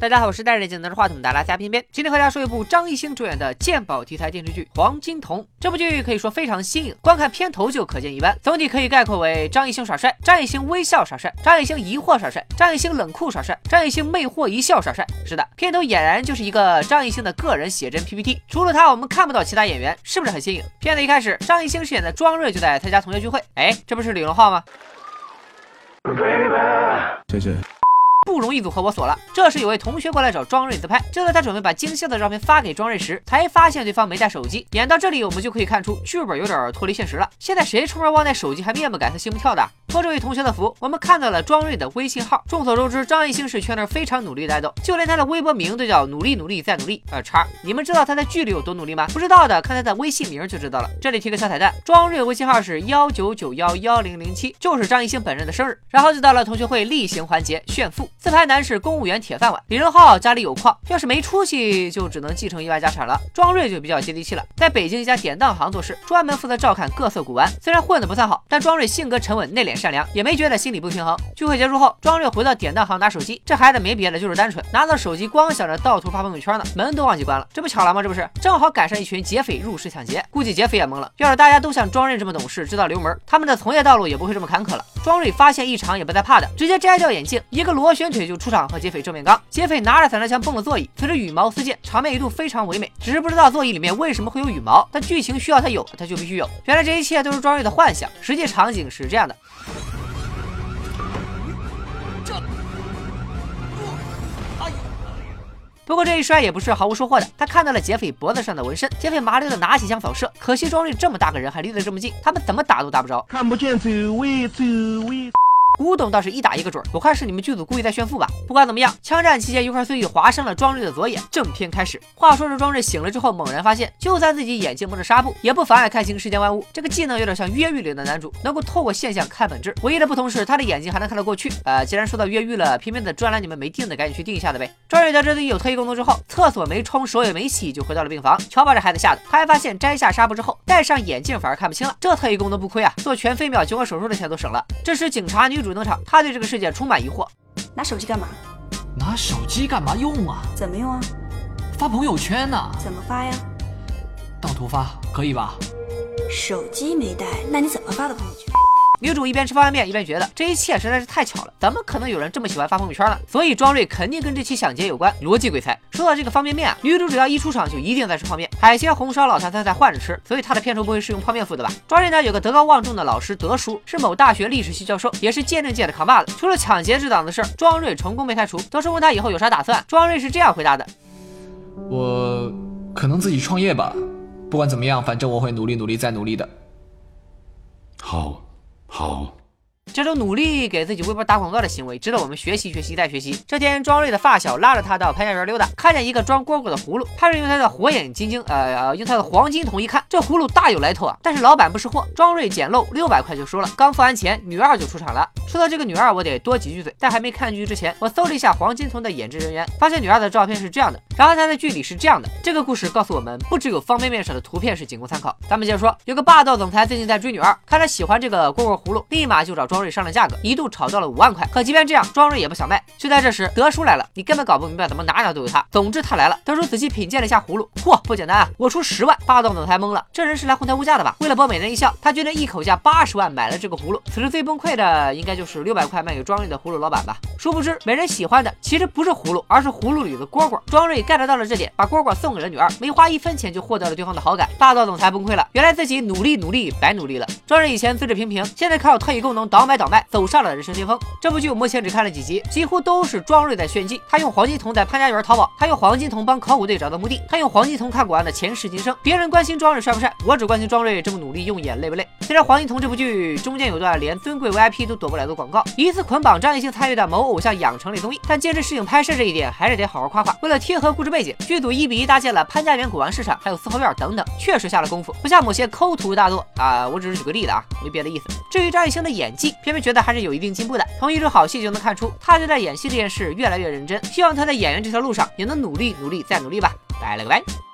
大家好，我是戴着眼镜拿着话筒的拉加偏偏，今天和大家说一部张艺兴主演的鉴宝题材电视剧《黄金瞳》。这部剧可以说非常新颖，光看片头就可见一斑。总体可以概括为张艺兴耍帅，张艺兴微笑耍帅，张艺兴疑惑耍帅，张艺兴冷酷耍帅，张艺兴魅惑一笑耍帅。是的，片头俨然就是一个张艺兴的个人写真 PPT。除了他，我们看不到其他演员，是不是很新颖？片子一开始，张艺兴饰演的庄瑞就在参加同学聚会。哎，这不是李荣浩吗？谢谢。不容易组合我锁了。这时有位同学过来找庄瑞自拍，就在他准备把精修的照片发给庄瑞时，才发现对方没带手机。演到这里，我们就可以看出剧本有点脱离现实了。现在谁出门忘带手机还面不改色心不跳的？托这位同学的福，我们看到了庄瑞的微信号。众所周知，张艺兴是圈内非常努力的爱豆，就连他的微博名都叫努力努力再努力。呃，叉，你们知道他在剧里有多努力吗？不知道的，看他的微信名就知道了。这里提个小彩蛋，庄瑞微信号是幺九九幺幺零零七，就是张艺兴本人的生日。然后就到了同学会例行环节炫富，自拍男是公。务员铁饭碗，李荣浩家里有矿，要是没出息就只能继承意外家产了。庄瑞就比较接地气了，在北京一家典当行做事，专门负责照看各色古玩。虽然混得不算好，但庄瑞性格沉稳、内敛善良，也没觉得心里不平衡。聚会结束后，庄瑞回到典当行拿手机，这孩子没别的，就是单纯。拿到手机，光想着盗图发朋友圈呢，门都忘记关了。这不巧了吗？这不是正好赶上一群劫匪入室抢劫，估计劫匪也懵了。要是大家都像庄瑞这么懂事，知道留门，他们的从业道路也不会这么坎坷了。庄瑞发现异常，也不再怕的，直接摘掉眼镜，一个螺旋腿就出场和劫匪正面刚。劫匪拿着散弹枪崩了座椅，随着羽毛四溅，场面一度非常唯美。只是不知道座椅里面为什么会有羽毛，但剧情需要他有，他就必须有。原来这一切都是庄瑞的幻想，实际场景是这样的。不过这一摔也不是毫无收获的，他看到了劫匪脖子上的纹身，劫匪麻溜的拿起枪扫射，可惜庄瑞这么大个人还离得这么近，他们怎么打都打不着。看不见走位，走位。古董倒是一打一个准儿，我看是你们剧组故意在炫富吧。不管怎么样，枪战期间一块碎玉划伤了庄瑞的左眼。正片开始，话说这庄瑞醒了之后，猛然发现，就算自己眼睛蒙着纱布，也不妨碍看清世间万物。这个技能有点像越狱里的男主，能够透过现象看本质。唯一的不同是，他的眼睛还能看到过去。呃，既然说到越狱了，偏偏的专栏你们没订的，赶紧去订一下子呗。庄瑞得知自己有特异功能之后，厕所没冲，手也没洗，就回到了病房。瞧把这孩子吓的，他还发现摘下纱布之后，戴上眼镜反而看不清了。这特异功能不亏啊，做全飞秒激光手术的钱都省了。这时警察女主登场，他对这个。世界充满疑惑，拿手机干嘛？拿手机干嘛用啊？怎么用啊？发朋友圈呢？怎么发呀？盗图发可以吧？手机没带，那你怎么发的朋友圈？女主一边吃方便面一边觉得这一切实在是太巧了，怎么可能有人这么喜欢发朋友圈呢？所以庄瑞肯定跟这期抢劫有关，逻辑鬼才。说到这个方便面啊，女主只要一出场就一定在吃泡面，海鲜、红烧、老坛酸菜换着吃，所以她的片酬不会是用泡面付的吧？庄瑞呢有个德高望重的老师德叔，是某大学历史系教授，也是鉴证界的扛把子。除了抢劫这档子事儿，庄瑞成功被开除。德叔问他以后有啥打算，庄瑞是这样回答的：我可能自己创业吧，不管怎么样，反正我会努力努力再努力的。好。好。这种努力给自己微博打广告的行为，值得我们学习学习再学习。这天，庄瑞的发小拉着他到潘家园溜达，看见一个装蝈蝈的葫芦，潘瑞用他的火眼金睛，呃，用他的黄金瞳一看，这葫芦大有来头啊！但是老板不识货，庄瑞捡漏六百块就收了。刚付完钱，女二就出场了。说到这个女二，我得多几句嘴。在还没看剧之前，我搜了一下黄金瞳的演职人员，发现女二的照片是这样的，然后她在剧里是这样的。这个故事告诉我们，不只有方便面上的图片是仅供参考。咱们接着说，有个霸道总裁最近在追女二，看她喜欢这个蝈蝈葫芦，立马就找庄瑞商量价格，一度炒到了五万块。可即便这样，庄瑞也不想卖。就在这时，德叔来了，你根本搞不明白怎么哪哪都有他。总之他来了，德叔仔细品鉴了一下葫芦，嚯，不简单啊！我出十万，霸道总裁懵了，这人是来哄抬物价的吧？为了博美人一笑，他决定一口价八十万买了这个葫芦。此时最崩溃的应该就就是六百块卖给。庄瑞的葫芦老板吧，殊不知美人喜欢的其实不是葫芦，而是葫芦里的蝈蝈。庄瑞 get 到了这点，把蝈蝈送给了女二，没花一分钱就获得了对方的好感。霸道总裁崩溃了，原来自己努力努力白努力了。庄瑞以前资质平平，现在靠特异功能倒买倒卖，走上了人生巅峰。这部剧我目前只看了几集，几乎都是庄瑞在炫技。他用黄金瞳在潘家园淘宝，他用黄金瞳帮考古队找到墓地，他用黄金瞳看古玩的前世今生。别人关心庄瑞帅不帅，我只关心庄瑞这么努力用眼累不累。虽然黄金瞳这部剧中间有段连尊贵 VIP 都躲不了的广告，疑似捆绑张艺兴参与的某偶像养成类综艺，但坚持适应拍摄这一点还是得好好夸夸。为了贴合故事背景，剧组一比一搭建了潘家园古玩市场，还有四合院等等，确实下了功夫，不像某些抠图大作啊。我只是举个例子啊，没别的意思。至于张艺兴的演技，偏偏觉得还是有一定进步的。从一出好戏就能看出，他对待演戏这件事越来越认真。希望他在演员这条路上也能努力努力再努力吧。拜了个拜。